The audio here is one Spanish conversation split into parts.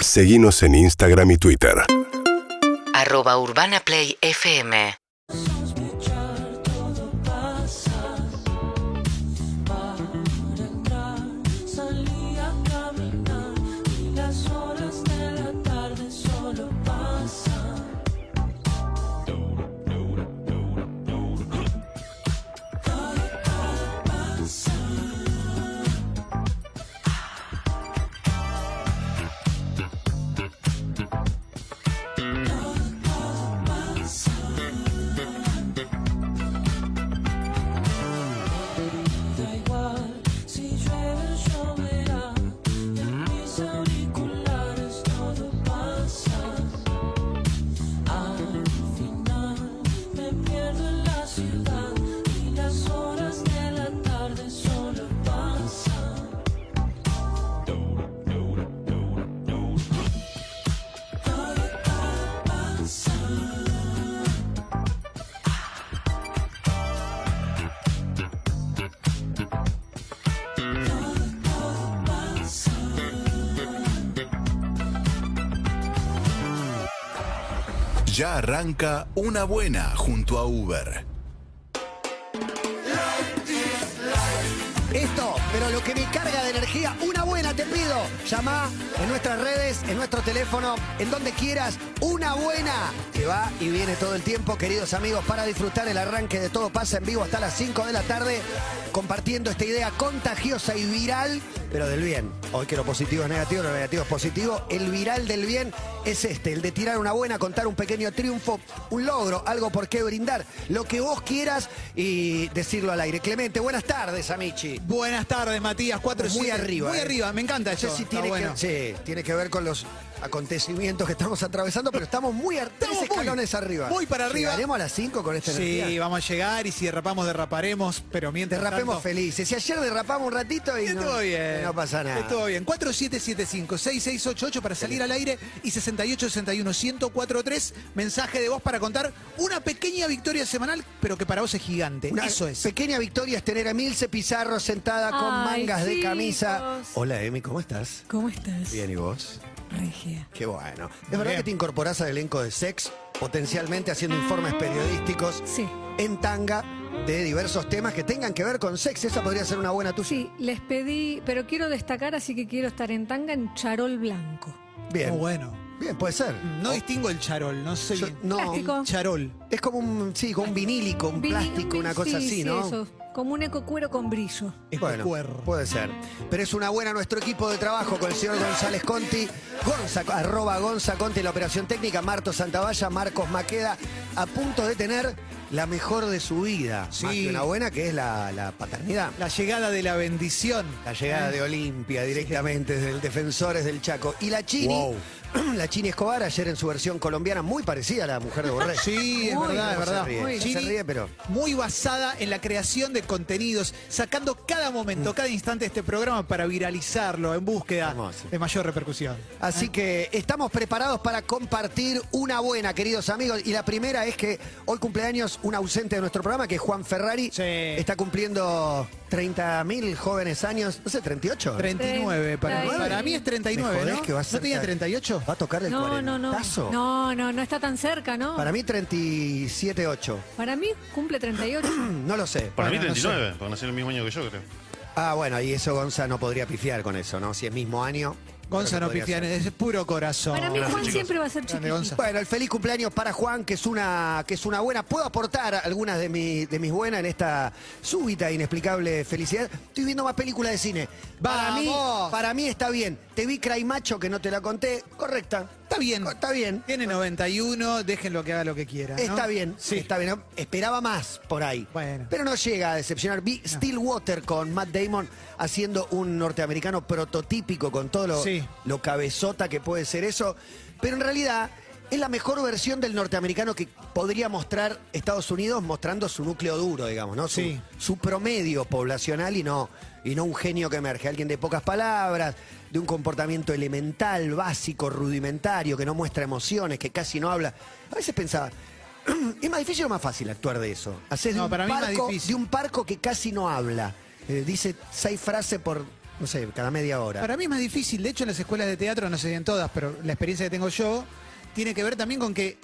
Seguimos en Instagram y Twitter. Arroba Urbana Play FM. Ya arranca una buena junto a Uber. Esto, pero lo que me carga de energía, una buena te pido. Llama en nuestras redes, en nuestro teléfono, en donde quieras, una buena. Que va y viene todo el tiempo, queridos amigos, para disfrutar el arranque de Todo Pasa en vivo hasta las 5 de la tarde, compartiendo esta idea contagiosa y viral, pero del bien. Hoy que lo positivo es negativo, lo negativo es positivo. El viral del bien es este, el de tirar una buena, contar un pequeño triunfo, un logro, algo por qué brindar, lo que vos quieras y decirlo al aire. Clemente, buenas tardes, Amichi. Buenas tardes, Matías. 4 Muy arriba, Muy eh. arriba, me encanta No sé eso. si Está tiene, bueno. que, sí, tiene que ver con los acontecimientos que estamos atravesando, pero estamos muy a tres Estamos muy- escalones arriba. muy para arriba. ¿Llegaremos a las 5 con esta Sí, energía? vamos a llegar y si derrapamos, derraparemos, pero mientras Derrapemos tanto- felices. Si ayer derrapamos un ratito y no, Estuvo bien. y no pasa nada. Estuvo bien. 4775-6688 para salir al aire y 6861-1043. Mensaje de voz para contar una pequeña victoria semanal, pero que para vos es gigante. Una Eso es. pequeña victoria es tener a Milce Pizarro sentada con Ay, mangas de chicos. camisa. Hola, Emi, ¿cómo estás? ¿Cómo estás? Bien, ¿y vos? Regia. Qué bueno. ¿Es verdad que te incorporás al elenco de Sex, potencialmente haciendo informes periodísticos Sí. en tanga de diversos temas que tengan que ver con sex? Esa podría ser una buena tuya. Sí, les pedí, pero quiero destacar, así que quiero estar en tanga en charol blanco. Bien. Muy bueno. Bien, puede ser. No distingo el charol, no sé yo- bien. no, Plástico. Charol. es como un, sí, como un vinílico, un Vini- plástico, un una cosa sí, así, sí, ¿no? eso, como un ecocuero con brillo. Bueno, Escocuer. puede ser. Pero es una buena nuestro equipo de trabajo con el señor González Conti, Gonza, arroba Gonza Conti en la operación técnica, Marto Santavalla, Marcos Maqueda, a punto de tener la mejor de su vida. Sí. Más que una buena, que es la, la paternidad. La llegada de la bendición. La llegada de Olimpia directamente desde el Defensores del Chaco. Y la Chini, Wow. la Chini Escobar, ayer en su versión colombiana, muy parecida a la mujer de Borrell. Sí, es verdad, es No se verdad. ríe, Muy Chini, se ríe, pero... muy basada en la creación de contenidos, sacando cada momento, cada instante de este programa para viralizarlo en búsqueda Hermoso. de mayor repercusión. Así que estamos preparados para compartir una buena, queridos amigos. Y la primera es que hoy cumpleaños un ausente de nuestro programa, que es Juan Ferrari. Sí. Está cumpliendo 30.000 jóvenes años. No sé, 38. 39, para, 39. para mí es 39, ¿Me jodés ¿no? que va a ¿No tenía 38? ¿Va a tocar el No, no, no. cuarentazo? No, no, no está tan cerca, ¿no? Para mí 37.8. Para mí cumple 38. No lo sé. Para Bueno, mí no 39, porque nació el mismo año que yo, creo. Ah, bueno, y eso Gonza no podría pifiar con eso, ¿no? Si es mismo año. Gonza no ser. es puro corazón. Para mí Juan siempre va a ser chiquitito. Bueno, el feliz cumpleaños para Juan, que es una, que es una buena. Puedo aportar algunas de, mi- de mis buenas en esta súbita e inexplicable felicidad. Estoy viendo más películas de cine. Para mí, ¡Vamos! para mí está bien. Te vi Cry Macho, que no te la conté. Correcta. Está bien. Está bien. Tiene 91, déjenlo que haga lo que quiera. ¿no? Está bien, Sí. está bien. Esperaba más por ahí. Bueno. Pero no llega a decepcionar. Vi Stillwater con Matt Damon haciendo un norteamericano prototípico con todo lo, Sí. lo cabezota que puede ser eso. Pero en realidad es la mejor versión del norteamericano que podría mostrar Estados Unidos mostrando su núcleo duro, digamos, ¿no? Su, Sí. su promedio poblacional y no, y no un genio que emerge. Alguien de pocas palabras, de un comportamiento elemental, básico, rudimentario, que no muestra emociones, que casi no habla. A veces pensaba, ¿es más difícil o más fácil actuar de eso? Hacer de, No, un para mí parco, de un parco que casi no habla. Eh, dice seis frases por no sé, cada media hora. Para mí es más difícil, de hecho en las escuelas de teatro, no sé si en todas, pero la experiencia que tengo yo tiene que ver también con que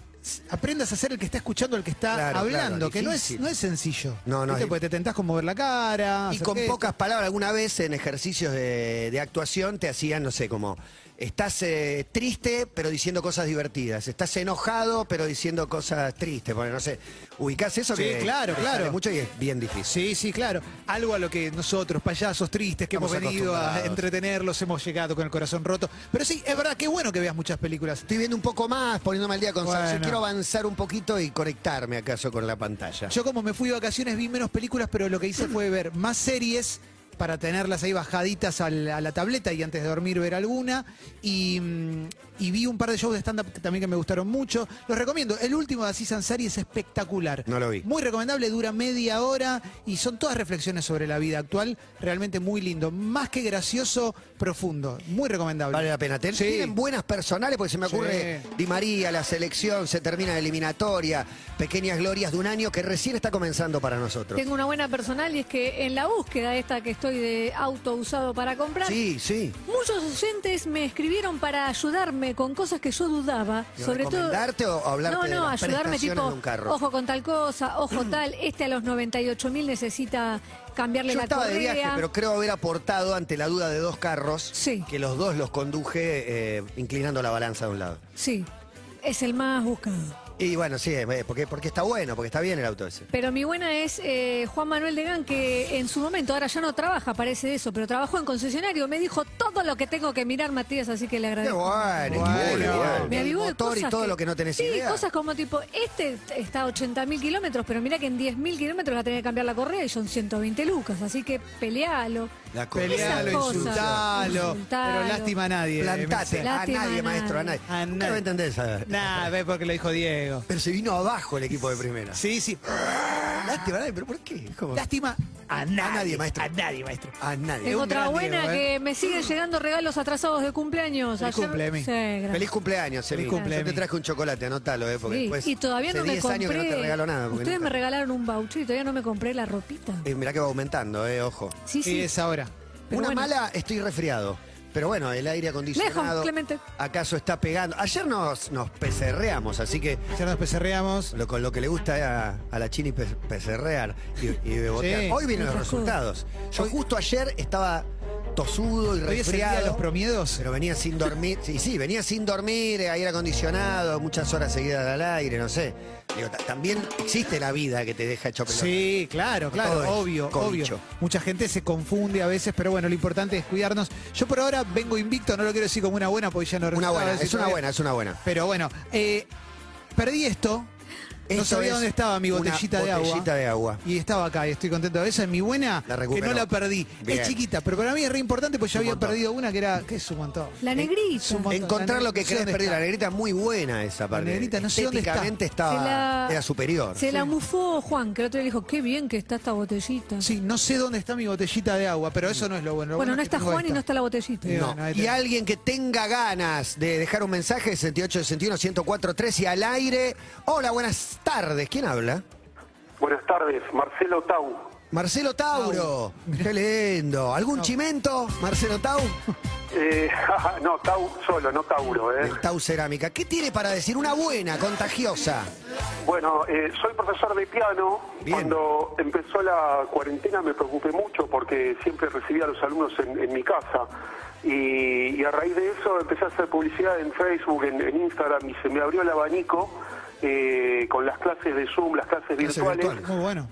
aprendas a ser el que está escuchando, el que está Claro, hablando, claro, que no es, difícil. no es sencillo. No, no, ¿Viste? es- Porque te tentás con mover la cara. Y hacer con gestos. pocas palabras, alguna vez en ejercicios de, de actuación te hacían, no sé, como estás eh, triste pero diciendo cosas divertidas, estás enojado pero diciendo cosas tristes, porque no sé, ubicás eso Sí, que claro, claro. mucho y es bien difícil. Sí, sí, claro. Algo a lo que nosotros, payasos tristes, que Estamos hemos venido a entretenerlos, hemos llegado con el corazón roto. Pero sí, es verdad, qué bueno que veas muchas películas. Estoy viendo un poco más, poniéndome al día con Bueno. Quiero avanzar un poquito y conectarme acaso con la pantalla. Yo como me fui de vacaciones vi menos películas, pero lo que hice fue ver más series para tenerlas ahí bajaditas al- a la tableta y antes de dormir ver alguna. Y, mm, y vi un par de shows de stand-up que también que me gustaron mucho. Los recomiendo. El último de Aziz Ansari es espectacular. No lo vi. Muy recomendable, dura media hora y son todas reflexiones sobre la vida actual. Realmente muy lindo. Más que gracioso, profundo. Muy recomendable. Vale la pena. Ten- Sí. Tienen buenas personales, porque se me ocurre Sí. Di María, la selección, se termina la eliminatoria, pequeñas glorias de un año que recién está comenzando para nosotros. Tengo una buena personal y es que en la búsqueda esta que estoy de auto usado para comprar, Sí, sí. muchos oyentes me escribieron para ayudarme con cosas que yo dudaba. ¿Y Sobre todo. recomendarte o hablarte No, de no, las ayudarme tipo, de un carro? ojo con tal cosa, ojo tal, este a los 98 mil necesita cambiarle Yo la estaba correa. de viaje, pero creo haber aportado ante la duda de dos carros Sí. que los dos los conduje eh, inclinando la balanza de un lado. Sí, es el más buscado. Y bueno, sí, eh, porque, porque está bueno, porque está bien el auto ese. Pero mi buena es eh, Juan Manuel Degan, que en su momento, ahora ya no trabaja, parece de eso, pero trabajó en concesionario. Me dijo todo lo que tengo que mirar, Matías, así que le Qué agradezco. bueno, Bueno, qué bueno. bueno. Me El avivó de motor y cosas todo lo que no tenés sí, idea. cosas como tipo, este está a 80 mil kilómetros, pero mira que en 10 mil kilómetros la tenés que cambiar la correa y son 120 lucas, así que pelealo. La. Pelealo, cosas. insultalo, Insultalo. pero lástima a nadie. Plantate. me A nadie, a maestro, a nadie. A Nunca nadie. lo entendés. a- Nah, ve porque lo dijo Diego. Pero se vino abajo el equipo de primera. Sí, sí. Lástima, a nadie, pero ¿por qué? ¿Cómo? Lástima a nadie, nadie, maestro. A nadie, maestro. A nadie. Tengo otra buena Diego, ¿eh? que me siguen llegando regalos atrasados de cumpleaños. Feliz Ayer- cumple, Emi. Sí. Feliz cumpleaños, Feliz Emi. cumple, Yo te traje un chocolate, anótalo, eh, porque Sí, después y todavía no me 10 compré. años que no te regalo nada. Ustedes nunca- me regalaron un voucher y todavía no me compré la ropita. Eh, mirá que va aumentando, eh, ojo. Sí, Sí, sí. es ahora. Pero Una bueno. mala, estoy resfriado. Pero bueno, el aire acondicionado. Lejos, Clemente. ¿Acaso está pegando? Ayer nos, nos pecerreamos, así que Ya nos pecerreamos. lo, con lo que le gusta a, a la Chini pe- pecerrear y, y bebotear. Sí. Hoy vienen los resultados. Yo justo ayer estaba tosudo y resfriado. los promiedos. Pero venía sin dormir, sí, sí, venía sin dormir, eh, aire acondicionado, muchas horas seguidas al aire, no sé. Digo, ta- también existe la vida que te deja hecho pelota. Sí, claro, claro, Todo obvio, obvio. Mucha gente se confunde a veces, pero bueno, lo importante es cuidarnos. Yo por ahora vengo invicto, no lo quiero decir como una buena porque ya no Una buena, es una buena, es una buena. Pero bueno, eh, perdí esto. No sabía es dónde estaba mi una botellita de agua. botellita de agua. Y estaba acá y estoy contento. Esa es mi buena, La que no la perdí. Bien. Es chiquita, pero para mí es re importante porque Es yo había montón. perdido una que era, que es un montón. La negrita. un montón. Encontrar La lo que querés ¿dónde perder. La negrita muy buena esa parte. negrita, no sé dónde está. Estéticamente estaba, la- era superior. Se la mufó Juan, que el otro día le dijo, qué bien que está esta botellita. Sí, no sé dónde está mi botellita de agua, pero eso no es lo bueno. Lo bueno, bueno no es está Juan y esta. no está la botellita. Sí, No. y alguien que tenga ganas de dejar un mensaje 68 61 1043 y al aire. Hola, buenas tardes. ¿Quién habla? Buenas tardes, Marcelo Tau. Marcelo Tauro. Qué lindo. ¿Algún chimento, Marcelo Tau? Eh, no, Tau solo, no Tauro. ¿eh? Tau Cerámica. ¿Qué tiene para decir? Una buena, contagiosa. Bueno, eh, soy profesor de piano. Bien. Cuando empezó la cuarentena me preocupé mucho porque siempre recibía a los alumnos en, en mi casa. Y, y a raíz de eso empecé a hacer publicidad en Facebook, en, en Instagram y se me abrió el abanico eh, con las clases de Zoom, las clases Clases virtuales. Muy bueno.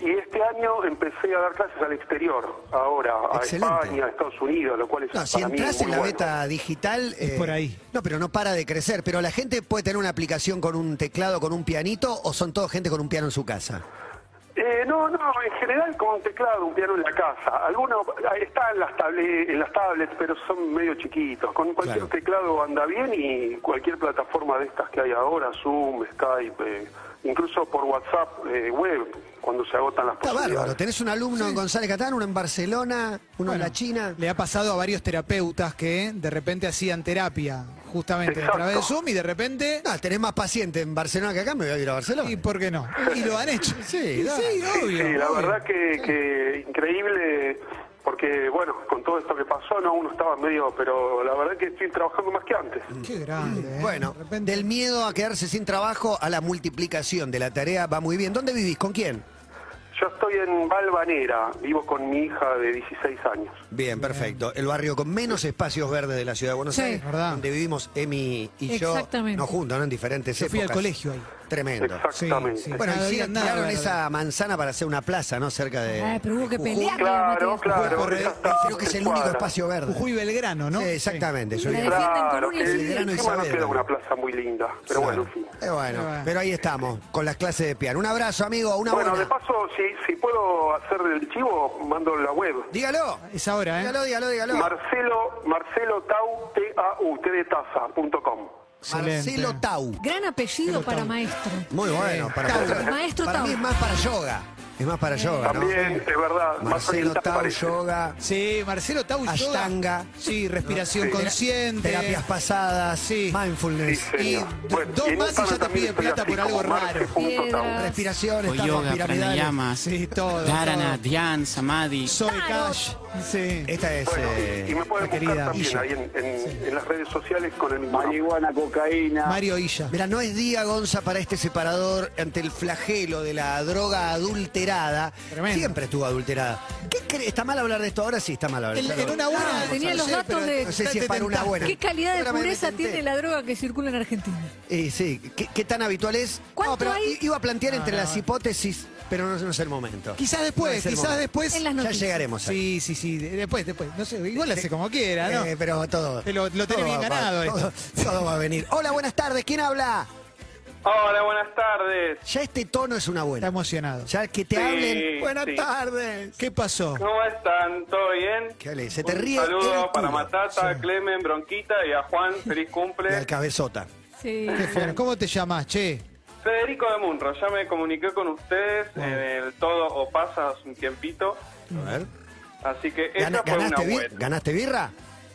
Y este año empecé a dar clases al exterior, ahora a Excelente. España, a Estados Unidos, lo cual es No, si para mí entras muy en la bueno. beta digital. Es por ahí. No, pero no para de crecer. Pero la gente puede tener una aplicación con un teclado, con un pianito, o son todos gente con un piano en su casa. Eh, no, no, en general con un teclado, un piano en la casa. Algunos ahí está en las, tablet, en las tablets, pero son medio chiquitos. Con cualquier Claro. teclado anda bien y cualquier plataforma de estas que hay ahora, Zoom, Skype, eh, incluso por WhatsApp eh, web, cuando se agotan las Está bárbaro. Tenés un alumno en González Catán, uno en Barcelona, uno en Bueno, la China. Le ha pasado a varios terapeutas que de repente hacían terapia justamente Exacto. a través de Zoom y de repente. No, tenés más paciente en Barcelona que acá, me voy a ir a Barcelona. ¿Y por qué no? Y lo han hecho. Sí, sí, obvio. Sí, la obvio. verdad que, que increíble porque bueno, con todo esto que pasó, no, uno estaba medio, pero la verdad que estoy trabajando más que antes. Qué grande. ¿eh? Bueno, De repente- del miedo a quedarse sin trabajo a la multiplicación de la tarea va muy bien. ¿Dónde vivís? ¿Con quién? Yo estoy en Valvanera, vivo con mi hija de 16 años. Bien, perfecto. El barrio con menos espacios verdes de la ciudad de Buenos Sí. Aires, ¿Verdad? donde vivimos Emi y yo, Exactamente. no juntos, ¿no? En diferentes Yo fui al épocas. colegio ahí. Tremendo. Exactamente. Sí, sí. Bueno, y sí, nada tiraron esa manzana para hacer una plaza, ¿no? Cerca de... Ah, pero hubo que pelear. Claro, claro. Creo que es el cuadra. único espacio verde. Jujuy Belgrano, ¿no? Sí, exactamente. Yo con Claro, Belgrano y queda una plaza muy linda, pero bueno, en fin. Eh, bueno, pero ahí estamos, con las clases de piano. Un abrazo, amigo, una Bueno, buena. de paso, si, si puedo hacer el chivo, mando la web. Dígalo. Es ahora, ¿eh? Dígalo, dígalo, dígalo. Marcelo, Marcelo Tau, T-A-U, T de taza, punto com. Excelente. Marcelo Tau. Gran apellido para Tau. maestro. Muy bueno. Para, Tau. Maestro para Tau. mí es más para yoga. Es más para yoga, ¿no? También, es verdad, más Marcelo Tau, parece. yoga, Sí, Marcelo Tau yoga. Ashtanga. Sí, respiración Sí. consciente. terapias pasadas, Sí. Sí, mindfulness. señor. Y Bueno, dos y más y ya te también pide estoy plata por algo raro. Respiración, yoga, piramidales. pranayamas, Sí, todo. dharana, dhyan, samadhi. Soy Cash. Sí. Esta es... Bueno, eh, y me pueden querida también Illa. ahí en, en- en las redes sociales con el. Marihuana, cocaína. Mario Illa. Mira, no es día, Gonza, para este separador ante el flagelo de la droga adulterada. Tremendo. Siempre estuvo adulterada. ¿Qué cree? ¿Está mal hablar de esto ahora? Sí, está mal hablar de esto. en una buena. tenía los datos de- No sé si es para una buena. ¿Qué calidad de pureza tiene la droga que circula en Argentina? Eh, sí, ¿Qué, qué tan habitual es? ¿Cuánto No, pero hay? iba a plantear No, entre no. las hipótesis, pero no, no es el momento. Quizás después, quizás momento. después. En las Ya noticias. llegaremos ahí. Sí, sí, sí. de- Después, después. No sé, igual hace como quiera, ¿no? Eh, pero todo. Lo- lo tenés todo bien va- ganado Todo, todo va a venir. Hola, buenas tardes. ¿Quién habla? Hola, buenas tardes. Ya este tono es una Está buena. emocionado. Ya que te Sí, hablen. Buenas sí. tardes. ¿Qué pasó? ¿Cómo están? ¿Todo bien? ¿Qué hable? Se te Un ríe el saludo para. Matata, a Clemen, Bronquita y a Juan. Feliz Y cumple. al cabezota. Sí. Qué feo. ¿Cómo te llamas, che? Federico de Munro, ya me comuniqué con ustedes en el Todo o Pasa hace un tiempito. A ver. Así que Gana- esa fue una ¿Ganaste, bir- buena. ¿Ganaste birra?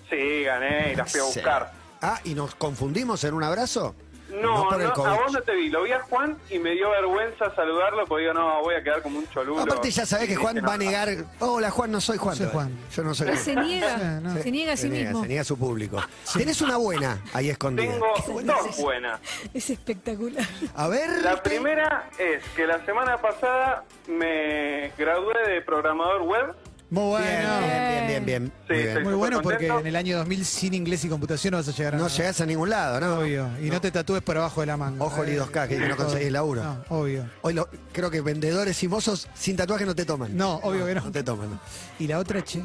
Sí, gané y la fui a buscar. Ah, ¿y nos confundimos en un abrazo? No, por el no, a vos no te vi. Lo vi a Juan y me dio vergüenza saludarlo porque digo, no, voy a quedar como un cholulo. Aparte ya sabés que Juan va a no. negar. Hola Juan, no soy Juan. soy. Juan. Yo no soy Juan. se niega, Sí, no. se niega a sí Se niega, mismo. se niega a su público. Tenés una buena ahí escondida. Tengo dos buenas. Es espectacular. A ver. La primera es que la semana pasada me gradué de programador web. Muy Bien, bueno. bien, bien, bien, bien. Sí, Muy bien. Muy bueno porque contento. en el año 2000 sin inglés y computación no vas a llegar a No nada. llegás a ningún lado, ¿no? Obvio. Y no, te tatúes por abajo de la manga. Ojo, el I2K, que no conseguís laburo. No, obvio. Hoy lo- creo que vendedores y mozos sin tatuaje no te toman. No, obvio que no. No te toman. Y la otra, che.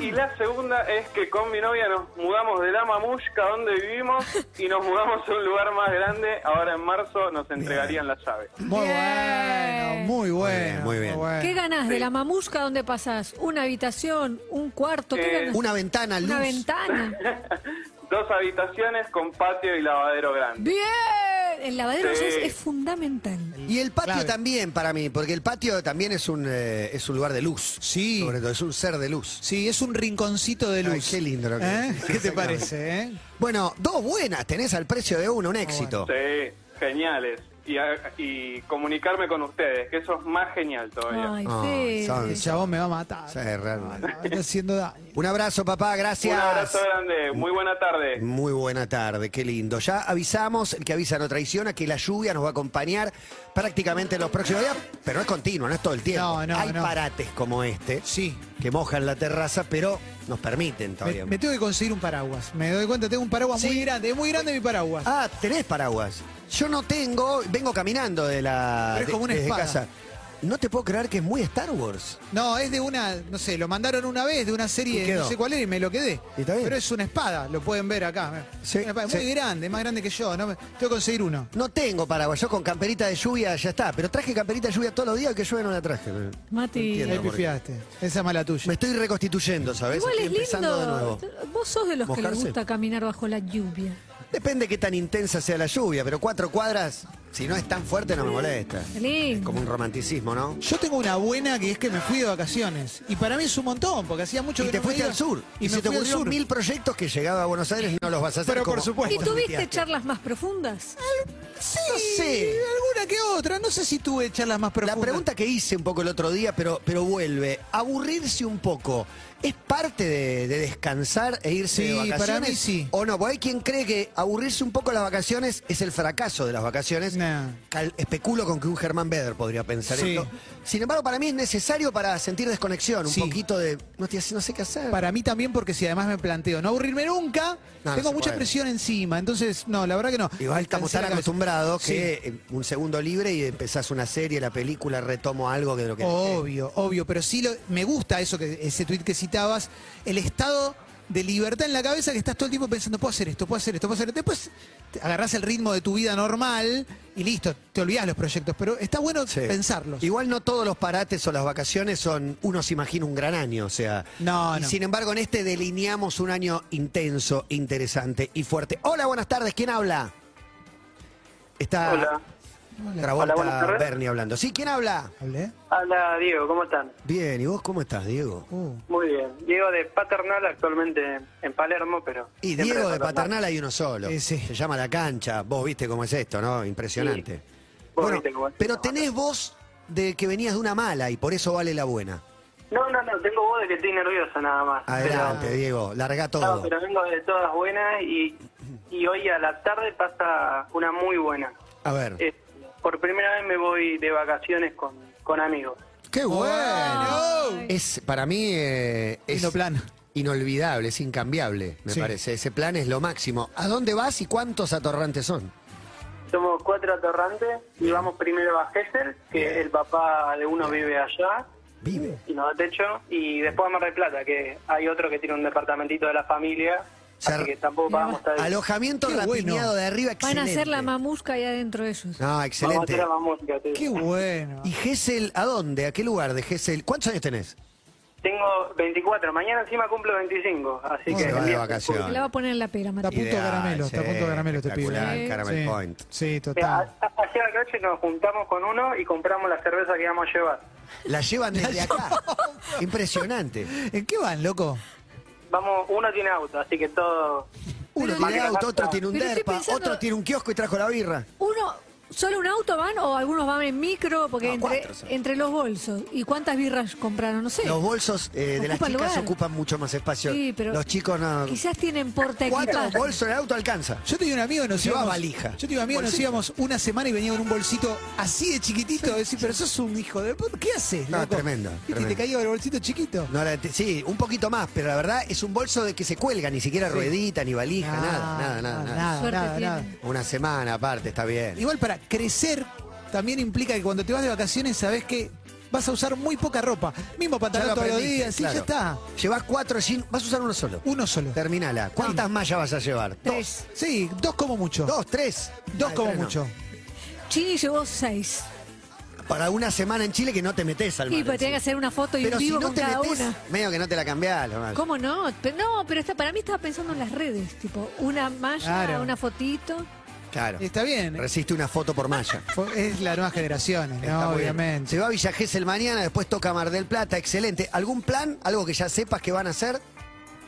Y la segunda es que con mi novia nos mudamos de la Mamushka donde vivimos y nos mudamos a un lugar más grande. Ahora en marzo nos entregarían la llave. Muy Bien. bueno, muy bueno. muy bien. bueno. ¿Qué ganás de la mamusca donde pasás? ¿Una habitación? ¿Un cuarto? ¿Qué Eh, ganás? Una ventana, luz. Una ventana. Dos habitaciones con patio y lavadero grande. Bien. El lavadero Sí. es, es fundamental. Y el patio Clave. también para mí, porque el patio también es un, eh, es un lugar de luz. Sí. Sobre todo, es un ser de luz. Sí, es un rinconcito de luz. Ay, qué lindo lo que ¿Eh? ¿Qué te parece, eh? Bueno, dos buenas tenés al precio de una, un éxito. Sí, geniales. Y, a- y comunicarme con ustedes, que eso es más genial todavía. Ay, Ah, Fede. El chabón me va a matar. Sí, realmente. Me está haciendo daño. Un abrazo, papá, gracias. Un abrazo grande, muy buena tarde. Muy buena tarde, qué lindo. Ya avisamos, el que avisa no traiciona, que la lluvia nos va a acompañar prácticamente en los próximos días, pero no es continuo, no es todo el tiempo. No, no, Hay no. parates como este Sí. que mojan la terraza, pero nos permiten Me, todavía. me tengo que conseguir un paraguas. Me doy cuenta, tengo un paraguas muy Sí. grande. Es muy grande mi paraguas. Ah, tenés paraguas. Yo no tengo, vengo caminando de la Pero es de- como una desde espada. casa. No te puedo creer que es muy Star Wars. No, es de una, no sé, lo mandaron una vez de una ¿Y serie, quedó? no sé cuál era y me lo quedé. ¿Y está bien? Pero es una espada, lo pueden ver acá. Sí, Una espada sí. Muy grande, más grande que yo. No me- tengo que conseguir uno. No tengo paraguas, yo con camperita de lluvia ya está, pero traje camperita de lluvia todos los días que llueve no la traje. Mati. Entiendo. Ahí pifiaste. Esa es mala tuya. Me estoy reconstituyendo, ¿sabes? Igual Estoy es empezando de nuevo. lindo. Vos sos de los que les gusta caminar bajo la lluvia. Depende qué tan intensa sea la lluvia, pero cuatro cuadras, si no es tan fuerte, no me molesta. Lindo. Es como un romanticismo, ¿no? Yo tengo una buena que es que me fui de vacaciones. Y para mí es un montón, porque hacía mucho Y que te no me fuiste iba. al sur. Y, Y, me se te fui al ocurrieron sur. mil proyectos que llegaba a Buenos Aires no los vas a hacer. Pero por como- supuesto. ¿Y tuviste charlas más profundas? Sí, No sé. alguna que otra. No sé si tuve charlas más La profundas. pregunta que hice un poco el otro día, pero, pero vuelve. Aburrirse un poco. ¿Es parte de, de descansar e irse Sí, de vacaciones? para mí sí. ¿O no? Porque hay quien cree que aburrirse un poco las vacaciones es el fracaso de las vacaciones. Nah. Cal- especulo con que un Germán Beder podría pensar Sí. esto. Sin embargo, para mí es necesario para sentir desconexión, un Sí. poquito de no, estoy haciendo- no sé qué hacer. Para mí también, porque si además me planteo no aburrirme nunca, No, no tengo se mucha puede. presión encima. Entonces, no, la verdad que no. Igual estamos tan la cabeza. acostumbrados que eh, un segundo libre y empezás una serie, la película, retomo algo que de lo que Obvio, obvio, pero sí lo- me gusta eso que ese tuit que citabas, el estado de libertad en la cabeza que estás todo el tiempo pensando, puedo hacer esto, puedo hacer esto, puedo hacer esto. Después agarrás el ritmo de tu vida normal y listo, te olvidás los proyectos, pero está bueno Sí. pensarlos. Igual no todos los parates o las vacaciones son, uno se imagina un gran año, o sea. No, y no. sin embargo, en este delineamos un año intenso, interesante y fuerte. Hola, buenas tardes, ¿quién habla? Está Hola. Travolta Hola, buenas tardes. Bernie hablando. Sí, ¿quién habla? ¿Hablé? Hola Diego, ¿cómo están? Bien, ¿y vos cómo estás, Diego? Uh, Muy bien. Diego de Paternal, actualmente en Palermo, pero... Y Diego de Paternal hay uno solo. Sí, sí. Se llama La Cancha. Vos viste cómo es esto, ¿no? Impresionante. Sí. Vos Bueno, viste cómo es. pero tenés voz de que venías de una mala y por eso vale la buena. No, no, no, tengo voz de que estoy nerviosa nada más. Adelante, Pero- Diego, larga No, todo. pero vengo de todas buenas y, y hoy a la tarde pasa una muy buena. A ver. Eh, por primera vez me voy de vacaciones con, con amigos. ¡Qué bueno! Ay. Es, para mí eh, es Lindo plan. inolvidable, es incambiable, me Sí. parece. Ese plan es lo máximo. ¿A dónde vas y cuántos atorrantes son? Somos cuatro atorrantes y vamos primero a Gesell, que el papá de uno vive allá Vive. y nos da techo, y después a Mar del Plata, que hay otro que tiene un departamentito de la familia, sea, así que tampoco vamos a estar. Alojamiento Qué rapiñado bueno. de arriba, Van excelente. a hacer la mamusca ahí adentro ellos. No, Vamos a excelente. hacer la música, sí. qué bueno. ¿Y Gessel a dónde? ¿A qué lugar de Gessel? ¿Cuántos años tenés? Tengo 24, mañana encima cumplo 25, así Se que... va de vacaciones. Se la va a poner en la pera, Está a punto caramelo, está a punto de sí, caramelo este pibe. espectacular, ¿eh? Caramel sí. Point. Sí, total. ayer anoche nos juntamos con uno y compramos la cerveza que íbamos a llevar. La llevan desde acá. Impresionante. ¿En qué van, loco? Vamos, uno tiene auto, así que todo... Uno Pero- tiene auto, otro tiene un derpa, pensando- otro tiene un kiosco y trajo la birra. Uno, ¿solo un auto van o algunos van en micro? Porque No, entre, cuatro son. entre los bolsos. ¿Y cuántas birras compraron? No sé. Los bolsos eh, de las chicas lugar. ocupan mucho más espacio. Sí, pero Los chicos no. Quizás tienen porta Cuatro equipaje. bolsos en el auto alcanza. Yo tenía un amigo que nos Lleva íbamos. valija. Yo tenía un amigo que nos Bolsito. íbamos una semana y venía con un bolsito así de chiquitito. Decir, pero sos un hijo de. puta, ¿Qué haces? No, loco? tremendo, ¿Viste? Y tremendo. te caía el bolsito chiquito. No, la- sí, un poquito más, pero la verdad es un bolso de que se cuelga, ni siquiera ruedita, ni valija, nada, nada, nada, nada. Suerte nada, nada. Una semana aparte, está bien. Igual para crecer también implica que cuando te vas de vacaciones sabes que vas a usar muy poca ropa. Mismo pantalón lo todos los días, sí, claro. ya está. Llevas cuatro jeans, vas a usar uno solo. Uno solo. Terminala. ¿Cuántas mallas vas a llevar? Tres. Sí, dos como mucho. Dos, tres. Dos Ay, como tres no. mucho. Chini llevó seis. Para una semana en Chile que no te metes al Y mar pues en tenía que sí. hacer una foto y Pero un si vivo no con te cada metes, una. medio que no te la cambiás. lo más. ¿Cómo no? Pero, no, pero está, para mí estaba pensando en las redes. Tipo, una malla, Claro. una fotito. Claro. Está bien. Resiste una foto por malla. Es las nuevas generaciones, ¿no? Obviamente. Se va a Villa Gesell mañana, después toca Mar del Plata, excelente. ¿Algún plan? ¿Algo que ya sepas que van a hacer?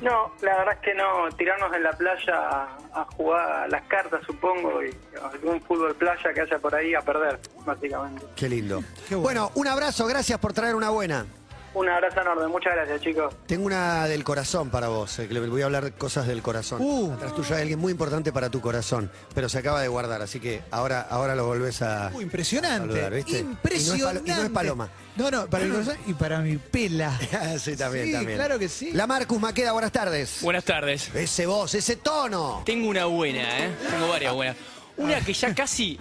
No, la verdad es que no, tirarnos en la playa a, a jugar a las cartas, supongo, y algún fútbol playa que haya por ahí a perder, básicamente. Qué lindo. Qué bueno. bueno. un abrazo, gracias por traer una buena. Un abrazo enorme, muchas gracias chicos. Tengo una del corazón para vos, eh, que le voy a hablar cosas del corazón. Uh. Atrás tuyo hay alguien muy importante para tu corazón, pero se acaba de guardar, así que ahora, ahora lo volvés a... Uh, impresionante. Saludar, ¿viste? Impresionante. Y no es y no es paloma. No, no, para mi corazón y para mi pela. sí, también, Sí, también. claro que sí. La Marcus Maqueda, buenas tardes. Buenas tardes. Ese voz, ese tono. Tengo una buena, ¿eh? Tengo varias buenas. Una que ya casi,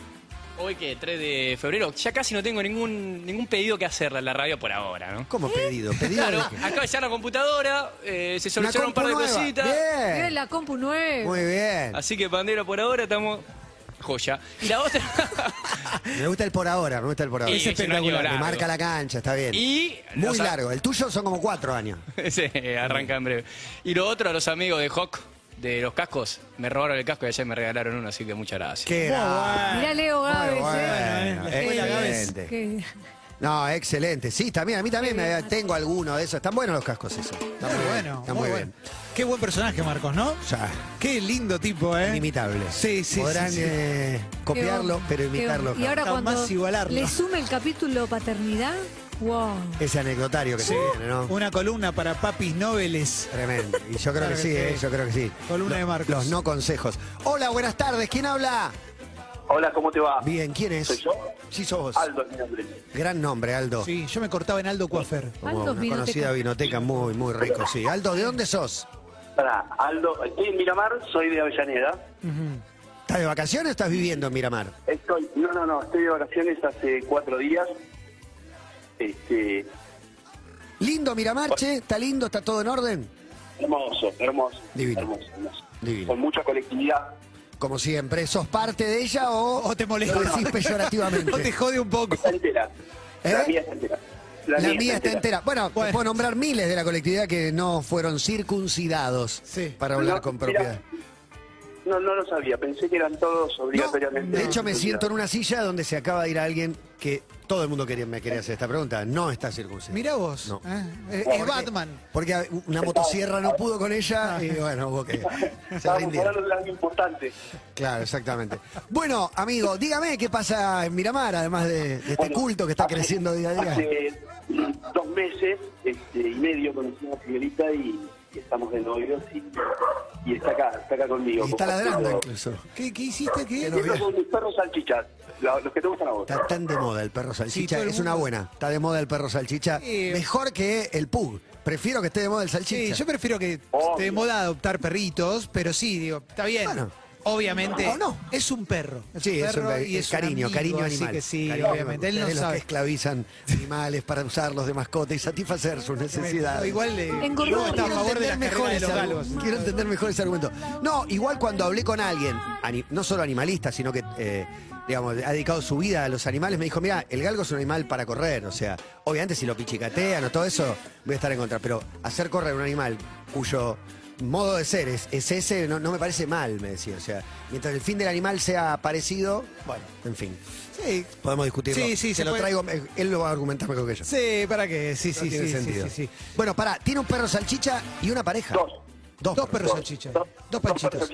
hoy que 3 de febrero, ya casi no tengo ningún ningún pedido que hacerle a la radio por ahora, ¿no? ¿Cómo pedido? ¿Pedido Claro, de qué? acaba de llegar la computadora, eh, se solucionaron un par de compu nueva. cositas. Bien. la compu 9. Muy bien. Así que pandera por ahora estamos joya. Y la otra. Me gusta el por ahora, me gusta el por ahora. Y es un año Me largo. marca la cancha, está bien. y Muy los a- largo. El tuyo son como cuatro años. Sí, arranca en breve. Y lo otro, a los amigos de Hawk, de los cascos, me robaron el casco y ayer me regalaron uno, así que muchas gracias. Qué grande. Mirá Leo Gávez, bueno, ¿eh? la escuela excelente. Que- No, excelente. Sí, también, a mí también me, tengo alguno de esos. Están buenos los cascos esos. Están Muy muy bueno. Están muy muy bueno. bien. Qué buen personaje, Marcos, ¿no? Ya, Qué lindo tipo, ¿eh? inimitable. Sí, sí, Podrán sí, sí. eh, copiarlo, pero imitarlo. Y ahora cuando igualarlo. le sume el capítulo paternidad, wow. Ese anecdotario que se viene, ¿no? Una columna para papis noveles. Tremendo. Y yo creo Claro que que sí, sí. eh, yo creo que sí. Columna Lo- de Marcos. Los no consejos. Hola, buenas tardes. ¿Quién habla? Hola, ¿cómo te va? Bien, ¿quién es? ¿Soy yo? Sí, sos vos. Aldo es mi nombre. Gran nombre, Aldo. Sí, yo me cortaba en Aldo Coafer. Como Aldo una Vinoteca. conocida vinoteca muy, muy rico, sí. Aldo, ¿de dónde sos? Pará, Aldo, estoy en Miramar, soy de Avellaneda. ¿Estás de vacaciones o estás viviendo en Miramar? Estoy, no, no, no, estoy de vacaciones hace cuatro días. Este, Lindo Miramar, che. ¿Está lindo? ¿Está todo en orden? hermoso, hermoso. Divino. Hermoso, hermoso. Divino. Con mucha colectividad. Como siempre, ¿sos parte de ella o, O te molesta. lo decís peyorativamente? No te jode un poco. Está entera. ¿Eh? La mía está entera. La, mía está entera. Bueno, Bueno. puedo nombrar miles de la colectividad que no fueron circuncidados Sí. para hablar No, con mira, propiedad. No, no lo sabía, pensé que eran todos No, obligatoriamente. de hecho, me siento en una silla donde se acaba de ir alguien que todo el mundo quería, me quería hacer esta pregunta. No está circuncidado. Mira vos. No. ¿eh? Es, Porque- es Batman. Porque una motosierra no pudo con ella y bueno, hubo que se rindieron. algo importante. Claro, exactamente. Bueno, amigo, dígame qué pasa en Miramar, además de, de este Bueno, culto que está hace- creciendo día a día. Hace dos meses este, y medio conocí a señorita y, y estamos de novios y, y está acá, está acá conmigo. Y está ladrando incluso. ¿Qué, qué hiciste? ¿Qué? con mis perros salchichas, los que te gustan a vos. Está tan de moda el perro Sí, salchicha, el es una buena. Está de moda el perro salchicha. Sí. Mejor que el pug. Prefiero que esté de moda el salchicha. Sí, yo prefiero que Obvio. esté de moda adoptar perritos, pero sí, digo, está bien. Bueno. Obviamente, O no. es un perro. Es Sí, un es un perro y es cariño, un amigo, cariño así animal. que sí, Cariño obviamente. Él no Es los que sabe. esclavizan animales para usarlos de mascota y satisfacer sus necesidades. Igual eh, Engordar. yo está a Quiero favor de la mejor de los argumento. Quiero entender mejor ese argumento. No, igual cuando hablé con alguien, no solo animalista, sino que, eh, digamos, ha dedicado su vida a los animales, me dijo, mira, el galgo es un animal para correr. O sea, obviamente si lo pichicatean o todo eso, voy a estar en contra. Pero hacer correr un animal cuyo modo de ser es, es ese, no, no me parece mal, me decía. O sea, mientras el fin del animal sea parecido, bueno, en fin. Sí, Podemos discutirlo. Sí, sí, se, se lo puede- traigo, eh, él lo va a argumentar mejor que yo. sí, ¿para qué? Sí, No sí, tiene sí, sentido. sí, sí. Bueno, pará, tiene un perro salchicha y una pareja. Dos. Dos, Dos perros Dos. salchicha. Dos- Dos perros panchitos.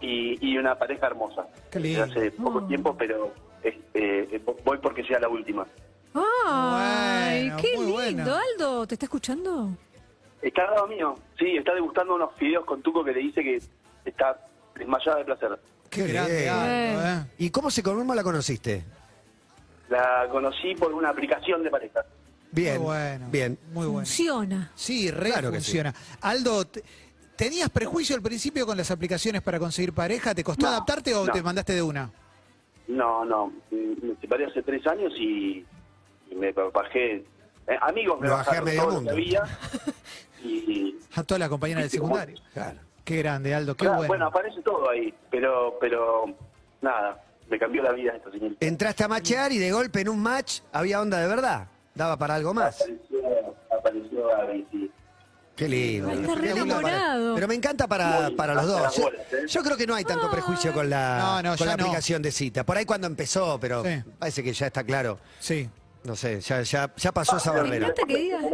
Y, y una pareja hermosa. Qué lindo. Hace poco Oh. tiempo, pero este, voy porque sea la última. Ay, Bueno, qué lindo. bueno. Aldo, ¿te está escuchando? Está al lado mío. Sí, está degustando unos fideos con Tuco que le dice que está desmayada de placer. Qué Grande. Aldo, ¿eh? ¿Y cómo se cómo la conociste? La conocí por una aplicación de pareja. Bien. Muy bueno. Bien. Muy bueno. Funciona. Sí, re Claro que funciona. Aldo, te- ¿tenías prejuicio al principio con las aplicaciones para conseguir pareja? ¿Te costó No, adaptarte o no. te mandaste de una? No, no. Me separé hace tres años y, me bajé. eh, amigos me Lo bajé a bajaron medio todo lo mundo. que había. Y, A todas las compañeras del secundario. Claro. Qué grande, Aldo, qué Claro, bueno. bueno, aparece todo ahí. Pero, pero nada, me cambió la vida esta señorita. Entraste a machear y de golpe en un match había onda de verdad. Daba para algo más. Apareció, apareció sí. Qué lindo. Está re enamorado. Pero me encanta para, Muy, para los dos. Yo, ¿eh? yo creo que no hay tanto prejuicio con la, No, no, con la no. aplicación de cita. Por ahí cuando empezó, pero Sí. parece que ya está claro. Sí. No sé, ya, ya, ya pasó esa Me barrera. encanta que digas.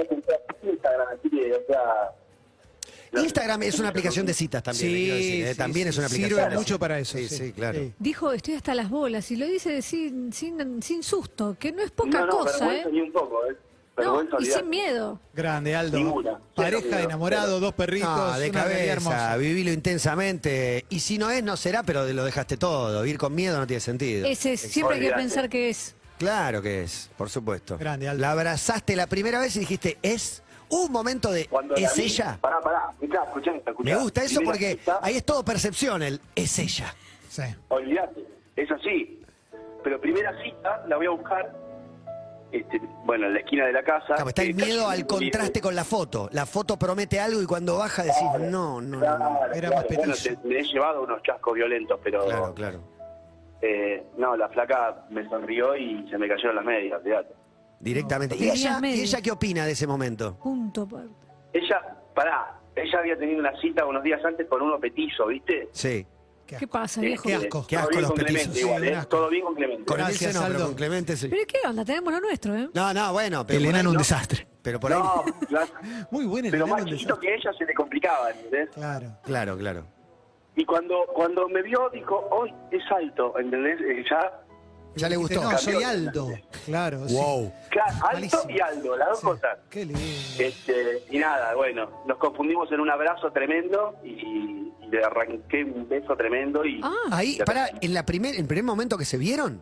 O sea, Instagram es una aplicación de citas también. Sí, quiero decir, ¿eh? sí, también sí, es una aplicación. sirve mucho para eso, Sí, sí. sí, claro. Sí. Dijo, estoy hasta las bolas. Y lo dice sin, sin, sin susto, que no es poca no, no, cosa, ¿eh? ni un poco, ¿eh? No, y sin miedo. Grande, Aldo. Ninguna. Pareja de enamorado, dos perritos. No, de cabeza, vivilo intensamente. Y si no es, no será, pero lo dejaste todo. Ir con miedo no tiene sentido. Ese es, siempre hay que pensar que es. Claro que es, por supuesto. Grande, Aldo. La abrazaste la primera vez y dijiste, ¿es? ¿Hubo un momento de, Cuando ¿es vi- eso? Pará, pará, escuchá, escuchá, escuchá. Me gusta eso Primera porque cita, ahí es todo percepción, el es ella. Sí. Olvídate, es así. Pero primera cita la voy a buscar, este, bueno, en la esquina de la casa. Claro, está el miedo al contraste con la foto. La foto promete algo y cuando baja decís, no, no, no. Claro, Era claro. más Bueno, te- me he llevado unos chascos violentos, pero Claro, claro. eh, no, la flaca me sonrió y se me cayeron las medias, olvídate. Directamente. ¿Y Tenías ella. ¿Y ella qué opina de ese momento? Punto. Ella, pará, ella había tenido una cita unos días antes con uno petizo, ¿viste? Sí. ¿Qué pasa, Qué viejo? Qué asco. Qué asco bien los con petizos. Clemente igual, Sí, ¿eh? Todo bien con Clemente. Con Gracias, no, pero con Clemente sí. ¿Pero qué onda? Tenemos lo nuestro, ¿eh? No, no, bueno, pero El por ahí, enano un no. desastre. Pero por ahí. No, claro. Muy bueno el pero más chiquito que ella se le complicaba, ¿entendés? Claro. Claro, claro. Y cuando cuando me vio, dijo, hoy es alto, ¿entendés? Eh, ya, Ya le gustó. No, soy Aldo. Claro. sí. Wow. claro, alto Malísimo. y Aldo, las dos Sí. cosas. Qué lindo. Este, y nada, bueno, nos confundimos en un abrazo tremendo y, y le arranqué un beso tremendo y... Ah, Ahí, pará, en la primer, en el primer momento que se vieron,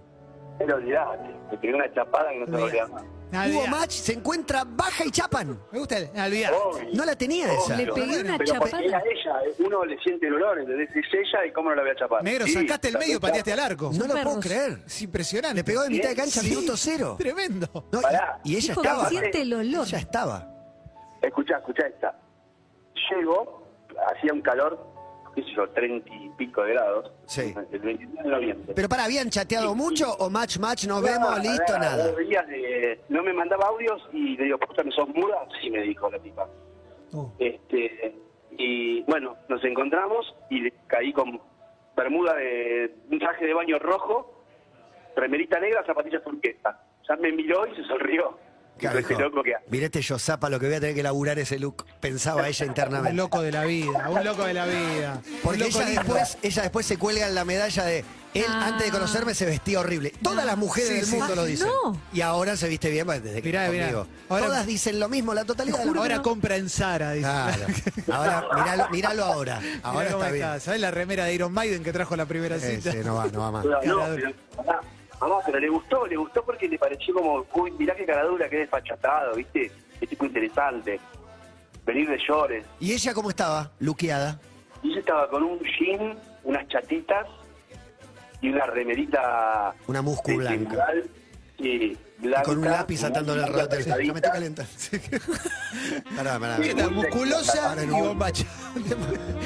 Pero olvidate, me pegué una chapada que no se lo olvidaba Nada, Hugo olvidá. Match se encuentra baja y chapan. Me gusta el. olvidá. Obvio. No la tenía esa. Le pegué una Pero porque chapada. era ella, uno le siente el olor, ¿entendés? Es ella y cómo no la voy a chapar. Negro, Sí, sacaste el medio y pateaste al arco. No lo puedo creer. Es impresionante. Le pegó de mitad de cancha, Sí. minuto cero. Tremendo. No, y- Pará. y, ella Dijo que estaba. siente el olor. Ella estaba. Escuchá, escuchá esta. Llego, hacía un calor, qué sé yo, treinta y pico de grados. Sí. El 23 de noviembre. Pero para, ¿habían chateado mucho o match, match, nos vemos, listo, nada? Dos días de- no me mandaba audios y le digo, puta, ¿no sos muda? Sí, me dijo la tipa. Oh. Este, y bueno, nos encontramos y le caí con bermuda de un traje de baño rojo, remerita negra, zapatillas turquesas. Ya me miró y se sonrió. Claro, este loco que Mirá este yo zapa lo que voy a tener que laburar ese look. Pensaba ella Un internamente. loco de la vida, un loco de la vida. Porque Un ella lindo. después, ella después se cuelga en la medalla de él Ah. antes de conocerme se vestía horrible. Todas las mujeres Sí, del sí. mundo lo dicen. No. Y ahora se viste bien pues, desde que Mirá, está mirá. conmigo. Ahora- Todas dicen lo mismo, la totalidad de la Ahora compra en Zara, dice. Claro. Ahora, miralo, miralo ahora. Ahora Mirá está bien. ¿Sabes la remera de Iron Maiden que trajo la primera Sí, cita? sí, no va, no va más. No, mamá, pero le gustó, le gustó porque le pareció como, uy, mirá qué cara dura, qué desfachatado, ¿viste? Qué tipo interesante. Venir de llores. ¿Y ella cómo estaba? Luqueada. Y ella estaba con un jean, unas chatitas y una remerita... Una muscu de- blanca. Y blanca. con un lápiz atándole el rote. Ya me apretadita. calentando. Pará, pará. Muy Musculosa y no. bombacha.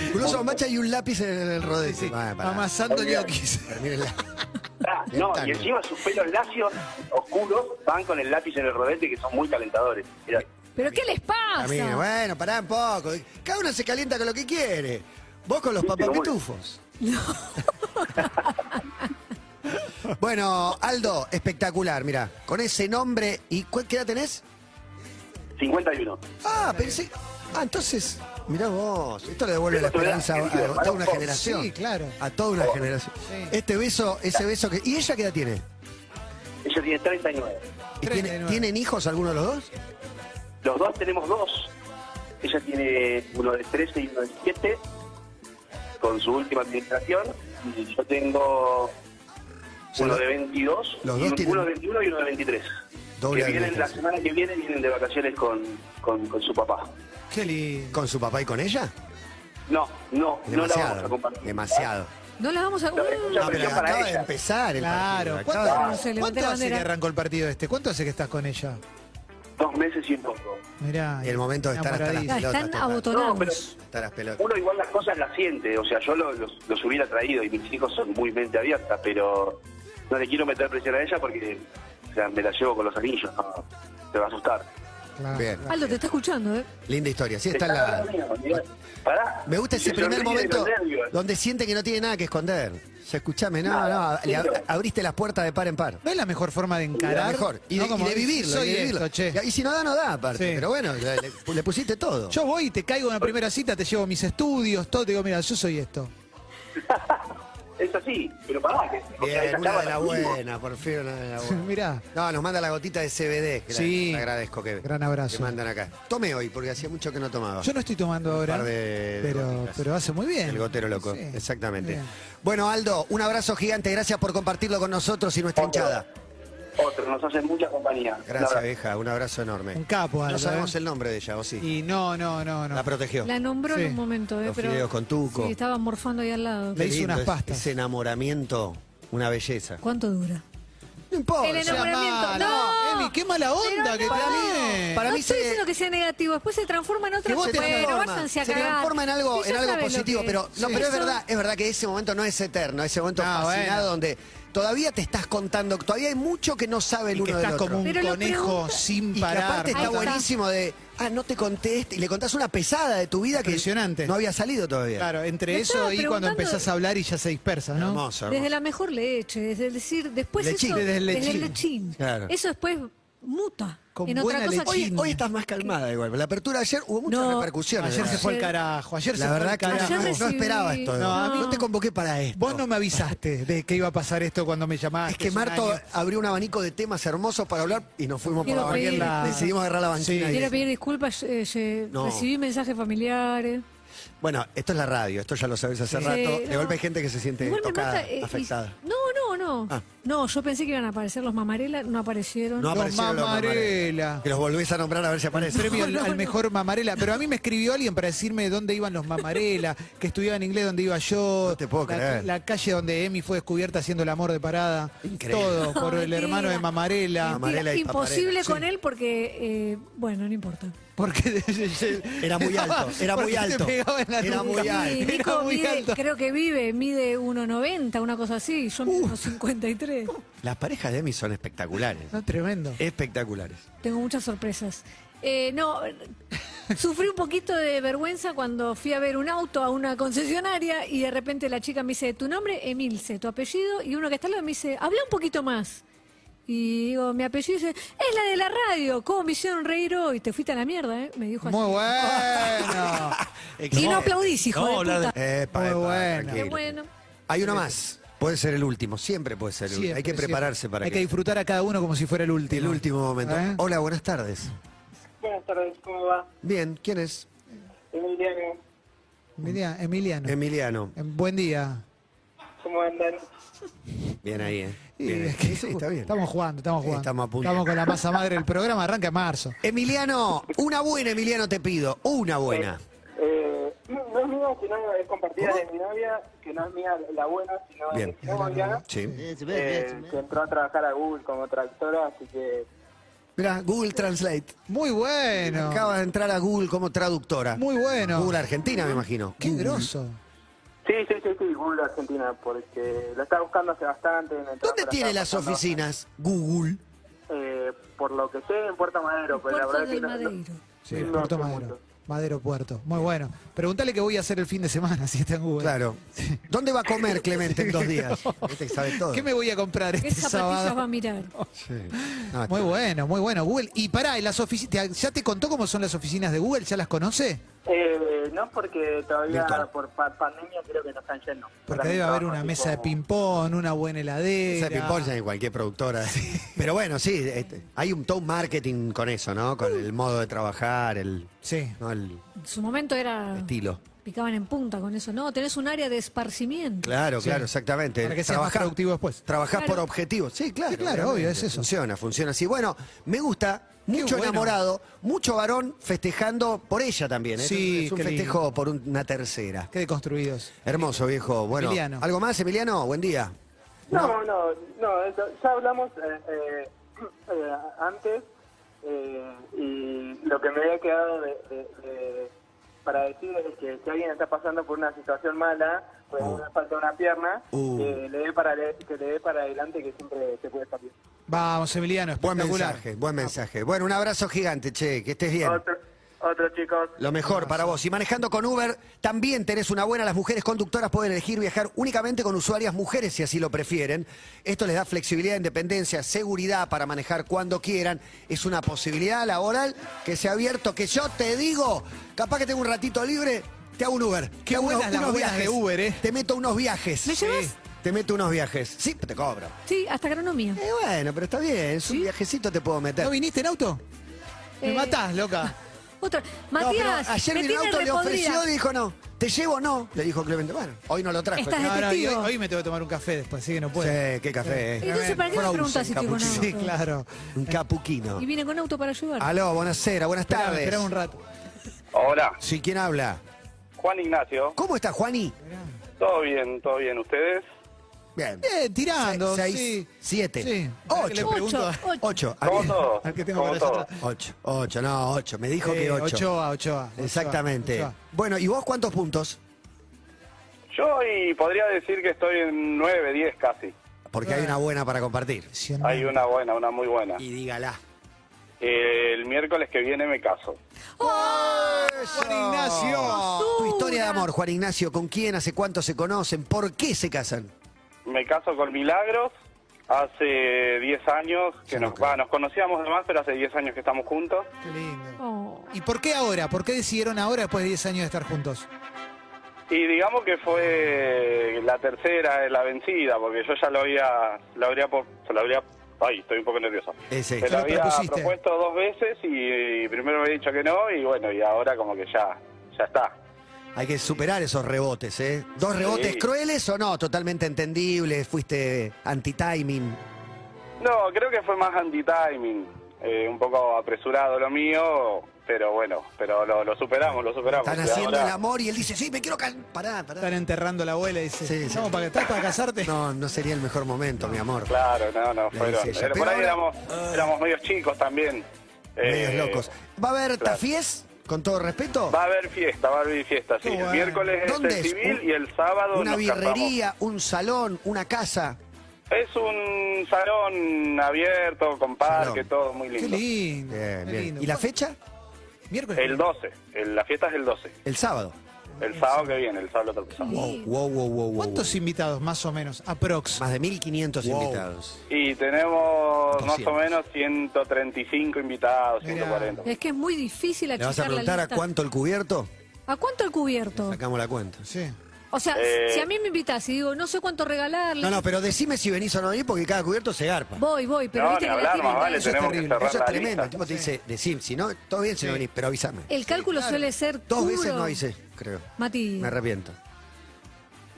Musculoso bombacha y un lápiz en el rodete. Sí, sí. Amasando ñoquis. Pero mírenla. No, y encima sus pelos lacios oscuros van con el lápiz en el rodete que son muy calentadores. Mirá. ¿Pero qué les A mí, pasa? bueno, pará un poco. Cada uno se calienta con lo que quiere. Vos con los papapitufos. bueno, Aldo, espectacular, mira. Con ese nombre. ¿Y cu- qué edad tenés? 51. Ah, pensé. Ah, entonces. Mirá vos. Esto le devuelve la esperanza a, a toda una generación. Sí, claro. A toda una generación. Sí. Este beso, ese beso que. ¿Y ella qué edad tiene? Ella tiene 39. ¿Y tiene- 39. ¿Tienen hijos alguno de los dos? Los dos tenemos dos. Ella tiene uno de 13 y uno de 7 con su última administración. Y yo tengo sea, uno de 22, los y dos un- tienen- uno de 21 y uno de 23. Doble que vienen la semana que viene vienen de vacaciones con, con, con su papá. Qué lindo. ¿Con su papá y con ella? No, no, no la vamos a Demasiado. compartir. demasiado. No la vamos a... No, Uh, No, pero acaba de ella. empezar el Claro. partido. ¿Cuánto, cuánto la hace que arrancó el partido este? ¿Cuánto hace que estás con ella? Dos meses y un poco. Mirá. Y el momento de estar hasta las pelotas. están abotonados. No, pero- Hasta las pelotas. Uno igual las cosas las siente, o sea, yo lo- los, los hubiera traído y mis hijos son muy mente abierta, pero no le quiero meter presión a ella porque me la llevo con los anillos, no, te va a asustar. Claro. Bien. Aldo, te está escuchando, ¿eh? Linda historia. Sí, está en la. Pará. Me gusta ese Se primer momento donde siente que no tiene nada que esconder. Se escuchame, no, Nada, no, le ab- abriste las puertas de par en par. ¿No es la mejor forma de La encarar? mejor. Y, ¿No? de, y de vivirlo. Soy y, de vivirlo. esto, che. Y si no da, no da, aparte. Sí. Pero bueno, le, le- le pusiste todo. Yo voy y te caigo en la primera cita, te llevo mis estudios, todo, te digo, mira, yo soy esto. Es así, pero pará. Que, o sea, Bien, esa una de la buena, por fin una de la buena. Mirá. No, nos manda la gotita de CBD. Que la- Sí. le agradezco que, Gran abrazo. que mandan acá. Tome hoy, porque hacía mucho que no tomaba. Yo no estoy tomando ahora, par de pero, gotitas. pero hace muy bien. El gotero loco, Sí, exactamente. bien. Bueno, Aldo, un abrazo gigante. Gracias por compartirlo con nosotros y nuestra hinchada. Otro, nos hacen mucha compañía. Gracias, vieja. Un abrazo enorme. Un capo, Aldo. No sabemos ¿eh? el nombre de ella, ¿o sí? Y no, no, no, no. La protegió. La nombró Sí. en un momento, ¿eh? Los pero... fideos con tuco. Sí, estaba morfando ahí al lado. Le Qué hizo lindo unas es- pastas. Ese enamoramiento, una belleza. ¿Cuánto dura? No importa. El enamoramiento. ¡No! Emi, qué mala onda que para mí- tenés. para no mí estoy se- diciendo que sea negativo, después se transforma en otra Que vos cosa. Bueno, transforma, váyanse a se cagar. transforma en algo, Sí, en algo saben lo positivo, que- pero no, pero es Eso- verdad, es verdad que ese momento no es eterno, ese momento No, fascinado bueno. donde todavía te estás contando, todavía hay mucho que no sabe el Y que uno del estás otro. como un Pero lo conejo pregunta- sin y que parar. aparte está Ahí está. buenísimo de, ah, no te conté esto", y le contás una pesada de tu vida que Impresionante. no había salido todavía. Claro, entre Me eso estaba y cuando preguntando- empezás a hablar y ya se dispersa, ¿no? Hermoso, hermoso. Desde la mejor leche, desde decir, después Lechín. eso, Desde el lechín. lechín. Claro. Eso después muta Con en otra buena cosa Hoy, hoy estás más calmada igual. La apertura de ayer hubo muchas No. repercusiones. Ayer se fue al carajo, ayer se La fue al verdad que carajo. no, Ayer no recibí- esperaba esto. No, a mí- no te convoqué para esto. Vos no me avisaste de que iba a pasar esto cuando me llamaste. Es que Marto año. abrió un abanico de temas hermosos para hablar y nos fuimos por Quiero la banquina. pedir- la- Decidimos agarrar la banquina. Sí. y- Quiero pedir disculpas, eh, eh, No. recibí mensajes familiares. Bueno, esto es la radio, esto ya lo sabes hace Sí, rato. De no. golpe hay gente que se siente Igual me tocada, mata, eh, y- afectada. no, no, no. Ah. No, yo pensé que iban a aparecer los mamarela, no aparecieron. No Los aparecieron los Mamarela. Mamarela. Que los volvés a nombrar a ver si aparece. Premio al, No, al no. mejor mamarela. Pero a mí me escribió alguien para decirme dónde iban los mamarela, que estudiaba en inglés, dónde iba yo. No te puedo la, creer. la calle donde Emi fue descubierta haciendo el amor de parada. Increíble. Todo, por el mentira. hermano de Mamarela. Mamarela y imposible Paparela, con él porque, eh, bueno, no importa. Porque Era muy alto, era muy alto. Era muy alto. Nico muy mide, alto. creo que vive, mide 1,90, una cosa así, yo mido unos 53. Las parejas de Emi son espectaculares. No, tremendo. Espectaculares. Tengo muchas sorpresas. Eh, no, sufrí un poquito de vergüenza cuando fui a ver un auto a una concesionaria y de repente la chica me dice, tu nombre, Emilce, tu apellido, y uno que está al lado me dice, habla un poquito más. Y digo, mi apellido dice, es la de la radio, ¿cómo me hicieron reír hoy? Te fuiste a la mierda, ¿eh? Me dijo así. Muy bueno. Y no aplaudís, hijo de puta. Epa, Muy epa, bueno. Qué bueno. Hay uno más. Puede ser el último, siempre puede ser el último. Hay que prepararse siempre. para Hay que disfrutar a cada uno como si fuera el último. el último momento. ¿Eh? Hola, buenas tardes. Buenas tardes, ¿cómo va? Bien, ¿quién es? Emiliano, Emilia- Emiliano. Emiliano. Eh, Buen día. ¿cómo andan? Bien ahí, ¿eh? Bien ahí. es que Sí, está bien. Estamos jugando, estamos jugando. Estamos a punto. Estamos con la masa madre del programa, arranca en marzo. Emiliano, una buena, Emiliano, te pido. Una buena. Eh, no es mía, sino es compartida de mi novia, que no es mía la buena, sino Bien. de mi novia, Sí. eh, que entró a trabajar a Google como traductora, así que Mira, Google Translate. Muy bueno. Acaba de entrar a Google como traductora. Muy bueno. Google Argentina, me imagino. Qué grosso. Sí, sí, sí, sí, Google Argentina, porque la estaba buscando hace bastante. en el trabajo ¿Dónde tiene las buscando, oficinas Google? Eh, por lo que sé, en Puerto Madero, pero la Puerto verdad del que no- no-. Sí, no Puerto Madero. mucho. Madero Puerto. Muy bueno. Pregúntale qué voy a hacer el fin de semana si está en Google. Claro. ¿Dónde va a comer Clemente en dos días? Este sabe todo. ¿Qué me voy a comprar ¿Qué este zapatillas va a sábado? mirar? Sí. No, Muy está- bueno, muy bueno. Google. Y pará, las oficinas, ¿ya te contó cómo son las oficinas de Google? ¿Ya las conoce? Eh, no, porque todavía Virtual. por pa- pandemia creo que no están yendo. Porque También debe haber una mesa de ping-pong, una buena heladera. Esa ping-pong ya en cualquier productora. Pero bueno, sí, este, hay un todo marketing con eso, ¿no? Con el modo de trabajar, el, Sí. ¿no? el En su momento era. estilo. Picaban en punta con eso. No, tenés un área de esparcimiento. Claro, Sí. claro, exactamente. Para que seas más Trabajás- productivo después. Trabajás Claro. por objetivos. Sí, claro. Sí, claro, obvio, es eso. Funciona, funciona así. Bueno, me gusta, mucho bueno. enamorado, mucho varón festejando por ella también. ¿eh? Sí, es un qué lindo. festejo por un- una tercera. Qué deconstruidos. Hermoso, viejo. Bueno, Emiliano. ¿algo más, Emiliano? Buen día. No, no, no, eso, ya hablamos eh, eh, eh, antes eh, y lo que me había quedado de, de- de- para decir es que si alguien está pasando por una situación mala, pues Uh. falta una pierna, Uh. que, le dé para, que le dé para adelante que siempre se puede salir. Vamos, Emiliano, Buen espectacular. mensaje, buen mensaje. Bueno, un abrazo gigante, che, que estés bien. Otro, otro chicos. Lo mejor para vos. Y manejando con Uber, también tenés una buena. Las mujeres conductoras pueden elegir viajar únicamente con usuarias mujeres si así lo prefieren. Esto les da flexibilidad, independencia, seguridad para manejar cuando quieran. Es una posibilidad laboral que se ha abierto, que yo te digo, capaz que tengo un ratito libre, te hago un Uber. Qué Te hago buenas las buenas de Uber, ¿eh? Te meto unos viajes. ¿Me llevas? Te meto unos viajes. Sí, te cobro. Sí, hasta agronomía. Eh, bueno, pero está bien, es un viajecito te puedo meter. ¿No viniste en auto? Me Eh, matás, loca. Otra. No, pero Matías, ayer me vino tiene auto, le repodrida. ofreció y dijo no. ¿Te llevo no? Le dijo Clemente. Bueno, hoy no lo trajo. Estás No, no, y hoy, testigo. hoy me tengo que tomar un café después, así que no puedo. Sí, qué café. eh. Entonces, ¿para qué me Frozen si estoy con auto? Sí, claro. Un capuquino. Y viene con auto para ayudar. Aló, buenas Esperá, tardes. esperá un rato. Hola, Sí, ¿quién habla? Juan Ignacio. ¿Cómo está, Juani? Todo bien, todo bien. ¿Ustedes? Bien. Eh, tirando, Seis, sí. siete, Sí. ¿Para qué le ocho. pregunto a- Ocho, ocho. Ocho. Como Aquí- todo. al que tengo para atrás? Ocho, ocho, no, ocho. Me dijo que Eh, ocho. Ochoa, Ochoa. Ochoa, Exactamente. Ochoa. Bueno, ¿y vos cuántos puntos? Yo y podría decir que estoy en 9, 10 casi. Porque hay una buena para compartir. Hay una buena, una muy buena. Y dígala. El miércoles que viene me caso. Juan Ignacio. Tu historia de amor, Juan Ignacio, ¿con quién? ¿Hace cuánto se conocen? ¿Por qué se casan? Me caso con Milagros. Hace 10 años que no nos, creo. va, nos conocíamos además, pero hace 10 años que estamos juntos. Qué lindo. Oh. ¿Y por qué ahora? ¿Por qué decidieron ahora después de 10 años de estar juntos? Y digamos que fue la tercera, la vencida, porque yo ya lo había, lo habría, po- se lo habría, ay, estoy un poco nervioso. Ese. Me lo lo había propusiste. propuesto dos veces y, y primero me había dicho que no y bueno, y ahora como que ya, ya está. Hay que superar esos rebotes, ¿eh? ¿Dos Sí. rebotes crueles o no? Totalmente entendibles, fuiste anti-timing. No, creo que fue más anti-timing, eh, un poco apresurado lo mío, pero bueno, pero lo, lo superamos, lo superamos. Están haciendo ahora- el amor y él dice, sí, me quiero can... Pará, pará. Están enterrando a la abuela y dice, Sí, sí. ¿estamos para, ¿estás para casarte? No, no sería el mejor momento, mi amor. Claro, no, no, fueron. ella, era- pero por ahí ahora- éramos, éramos medios chicos también. Medios Eh, locos. ¿Va a haber claro. tafiés? Con todo respeto. Va a haber fiesta, va a haber fiesta, sí. Bueno. El miércoles es ¿Dónde el es? civil Un- y el sábado Una nos casamos. birrería, un salón, una casa. Es un salón abierto, con parque, Salón. todo muy Qué lindo. lindo. Bien, qué bien. lindo. ¿Y la fecha? Miércoles. El 12, el- la fiesta es el 12. El sábado. El sábado que viene, el sábado otro sábado. Wow, wow, wow, wow, wow. ¿Cuántos invitados, más o menos? Aprox. Más de 1500 Wow. invitados. Y tenemos más 200. o menos 135 invitados, Mirá. 140. Es que es muy difícil ¿Le vas a achicar la preguntar a lista. cuánto el cubierto? ¿A cuánto el cubierto? Sacamos la cuenta. Sí. O sea, Eh. si a mí me invitas y digo, no sé cuánto regalarle. No, no, pero decime si venís o no venís porque cada cubierto se garpa. Voy, voy, pero No, viste ni que la hablar, más vale, Eso es que terrible. cerrar Eso es tremendo. lista. El tipo te dice, decime, si no, todo bien si no Sí. venís, pero avísame. El cálculo claro. suele ser Dos puro. veces no avisé, creo. Mati, Me arrepiento.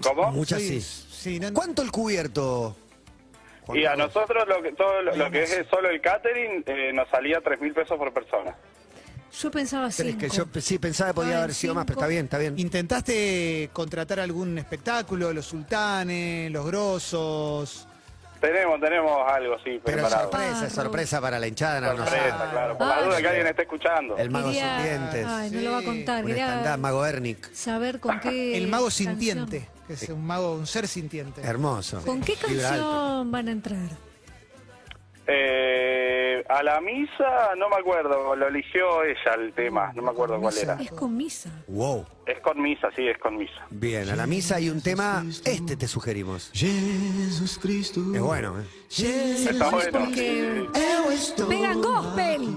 ¿Cómo? Muchas sí. sí, no- ¿Cuánto el cubierto? Juan Y a nosotros lo que, todo lo, lo que es solo el catering eh, nos salía 3 mil pesos por persona. Yo pensaba cinco. que yo sí pensaba que podía Ah, haber sido más, pero cinco. está bien, está bien. ¿Intentaste contratar algún espectáculo, los sultanes, los grosos? Tenemos, tenemos algo, sí, Pero preparado. sorpresa, es sorpresa para la hinchada, no, Sorpresa, claro. Por la Ah, duda sí. que alguien esté escuchando. El mago Quería- sin dientes. Ay, no lo va a Sí. contar. Quería mago Ernick. saber con qué. El mago canción. sintiente, que es un mago, un ser sintiente. Hermoso. ¿Con qué canción van a entrar? Eh, a la misa, no me acuerdo, lo eligió ella el tema, no me acuerdo cuál era. Es con misa. Wow. Es con misa, sí, es con misa. Bien, a la misa hay un tema, este te sugerimos. Jesus Cristo. Es bueno, ¿eh? Está bueno. Porque pegan gospel.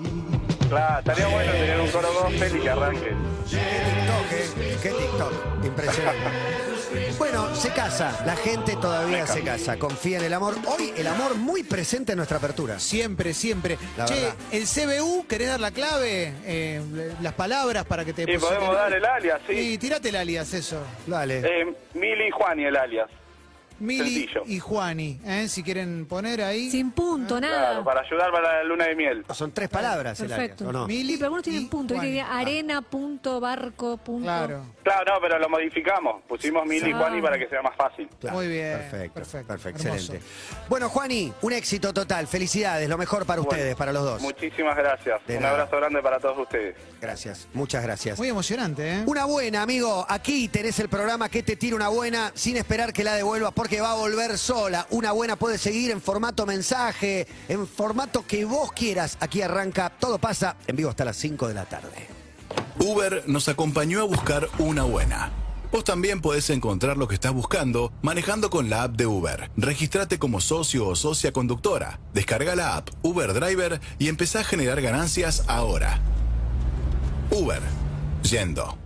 Claro, estaría bueno tener un coro gospel y que arranque. Qué TikTok, ¿eh? Qué TikTok. Impresionante. Bueno, se casa. La gente todavía se casa. Confía en el amor. Hoy el amor muy presente en nuestra apertura. Siempre, siempre. La che, verdad. el CBU, ¿querés dar la clave? Eh, las palabras para que te Sí, podemos dar el alias, sí. Sí, tirate el alias, eso. Dale. Eh, Mili y Juan y el alias. Mili Sencillo. y Juani, ¿eh? si quieren poner ahí. Sin punto, Claro, nada. para ayudar para la luna de miel. Son tres palabras el Perfecto. ¿o no? Mili Sí, pero algunos tienen punto. Juani. Diría arena, punto, barco, punto. Claro. Claro, no, pero lo modificamos. Pusimos Mili y Ah. Juan y para que sea más fácil. Claro, Muy bien, Perfecto, perfecto, perfecto, hermoso. excelente. Bueno, Juani, un éxito total. Felicidades, lo mejor para Bueno, ustedes, para los dos. Muchísimas gracias. De Un nada. abrazo grande para todos ustedes. Gracias, muchas gracias. Muy emocionante, ¿eh? Una buena, amigo. Aquí tenés el programa que te tira una buena sin esperar que la devuelvas porque va a volver sola. Una buena puede seguir en formato mensaje, en formato que vos quieras. Aquí arranca, todo pasa en vivo hasta las 5 de la tarde. Uber nos acompañó a buscar una buena. Vos también podés encontrar lo que estás buscando manejando con la app de Uber. Registrate como socio o socia conductora. Descarga la app Uber Driver y empezá a generar ganancias ahora. Uber. Yendo.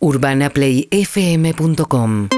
UrbanaPlayFM.com